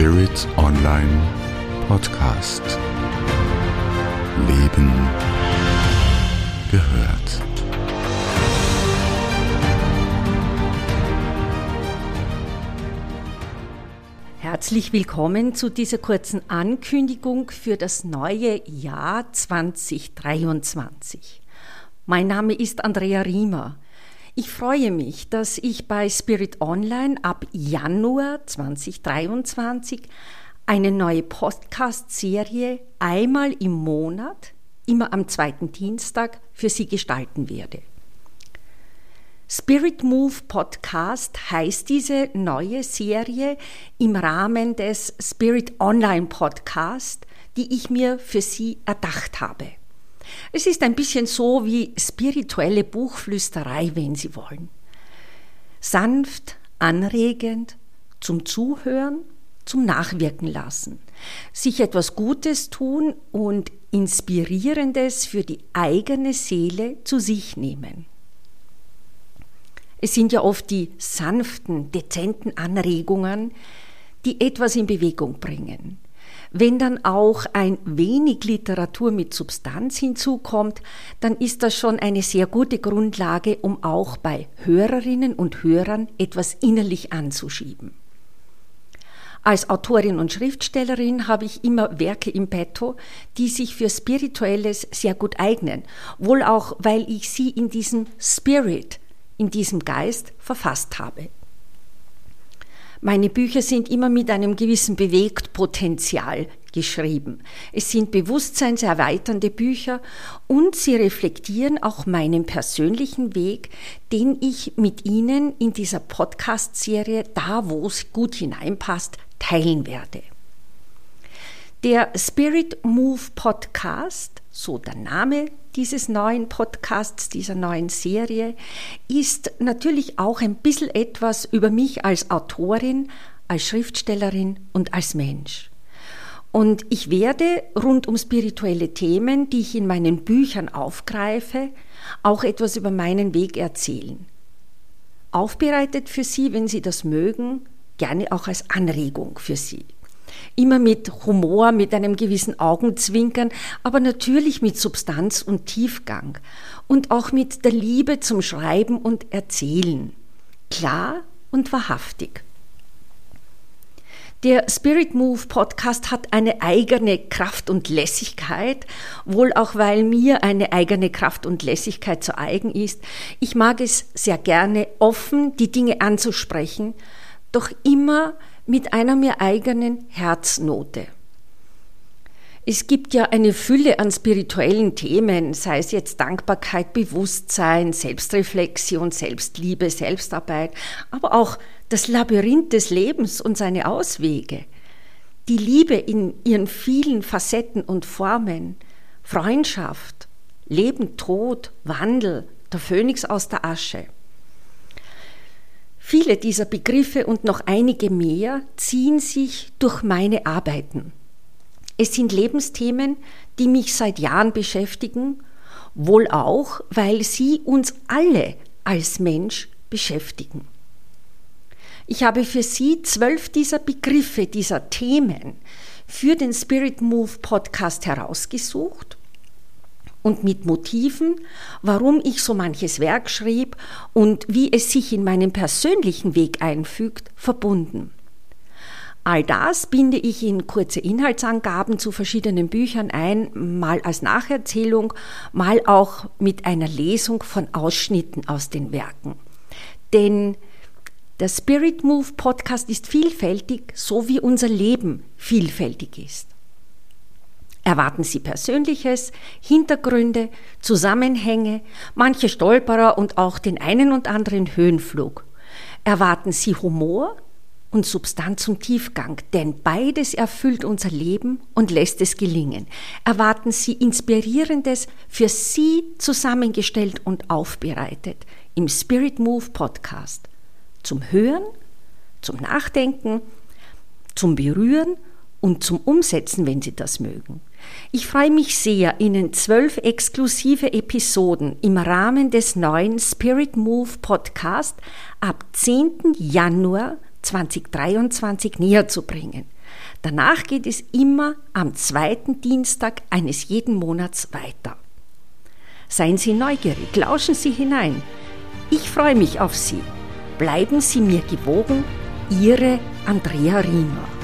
Spirit Online Podcast. Leben gehört. Herzlich willkommen zu dieser kurzen Ankündigung für das neue Jahr 2023. Mein Name ist Andrea Riemer. Ich freue mich, dass ich bei Spirit Online ab Januar 2023 eine neue Podcast-Serie einmal im Monat, immer am zweiten Dienstag, für Sie gestalten werde. Spirit Move Podcast heißt diese neue Serie im Rahmen des Spirit Online Podcast, die ich mir für Sie erdacht habe. Es ist ein bisschen so wie spirituelle Buchflüsterei, wenn Sie wollen. Sanft, anregend, zum Zuhören, zum Nachwirken lassen, sich etwas Gutes tun und Inspirierendes für die eigene Seele zu sich nehmen. Es sind ja oft die sanften, dezenten Anregungen, die etwas in Bewegung bringen. Wenn dann auch ein wenig Literatur mit Substanz hinzukommt, dann ist das schon eine sehr gute Grundlage, um auch bei Hörerinnen und Hörern etwas innerlich anzuschieben. Als Autorin und Schriftstellerin habe ich immer Werke im Petto, die sich für Spirituelles sehr gut eignen, wohl auch, weil ich sie in diesem Spirit, in diesem Geist verfasst habe. Meine Bücher sind immer mit einem gewissen Bewegtpotenzial geschrieben. Es sind bewusstseinserweiternde Bücher und sie reflektieren auch meinen persönlichen Weg, den ich mit Ihnen in dieser Podcast-Serie, da wo es gut hineinpasst, teilen werde. Der Spirit Move Podcast, so der Name dieses neuen Podcasts, dieser neuen Serie, ist natürlich auch ein bisschen etwas über mich als Autorin, als Schriftstellerin und als Mensch. Und ich werde rund um spirituelle Themen, die ich in meinen Büchern aufgreife, auch etwas über meinen Weg erzählen. Aufbereitet für Sie, wenn Sie das mögen, gerne auch als Anregung für Sie immer mit Humor, mit einem gewissen Augenzwinkern, aber natürlich mit Substanz und Tiefgang und auch mit der Liebe zum Schreiben und Erzählen. Klar und wahrhaftig. Der Spirit Move Podcast hat eine eigene Kraft und Lässigkeit, wohl auch weil mir eine eigene Kraft und Lässigkeit zu eigen ist. Ich mag es sehr gerne, offen die Dinge anzusprechen, doch immer mit einer mir eigenen Herznote. Es gibt ja eine Fülle an spirituellen Themen, sei es jetzt Dankbarkeit, Bewusstsein, Selbstreflexion, Selbstliebe, Selbstarbeit, aber auch das Labyrinth des Lebens und seine Auswege, die Liebe in ihren vielen Facetten und Formen, Freundschaft, Leben, Tod, Wandel, der Phönix aus der Asche. Viele dieser Begriffe und noch einige mehr ziehen sich durch meine Arbeiten. Es sind Lebensthemen, die mich seit Jahren beschäftigen, wohl auch, weil sie uns alle als Mensch beschäftigen. Ich habe für Sie zwölf dieser Begriffe, dieser Themen für den Spirit Move Podcast herausgesucht und mit Motiven, warum ich so manches Werk schrieb und wie es sich in meinen persönlichen Weg einfügt, verbunden. All das binde ich in kurze Inhaltsangaben zu verschiedenen Büchern ein, mal als Nacherzählung, mal auch mit einer Lesung von Ausschnitten aus den Werken. Denn der Spirit Move Podcast ist vielfältig, so wie unser Leben vielfältig ist. Erwarten Sie Persönliches, Hintergründe, Zusammenhänge, manche Stolperer und auch den einen und anderen Höhenflug. Erwarten Sie Humor und Substanz und Tiefgang, denn beides erfüllt unser Leben und lässt es gelingen. Erwarten Sie Inspirierendes für Sie zusammengestellt und aufbereitet im Spirit Move Podcast. Zum Hören, zum Nachdenken, zum Berühren und zum Umsetzen, wenn Sie das mögen. Ich freue mich sehr, Ihnen zwölf exklusive Episoden im Rahmen des neuen Spirit Move Podcast ab 10. Januar 2023 näher zu bringen. Danach geht es immer am zweiten Dienstag eines jeden Monats weiter. Seien Sie neugierig, lauschen Sie hinein. Ich freue mich auf Sie. Bleiben Sie mir gewogen, Ihre Andrea Riemer.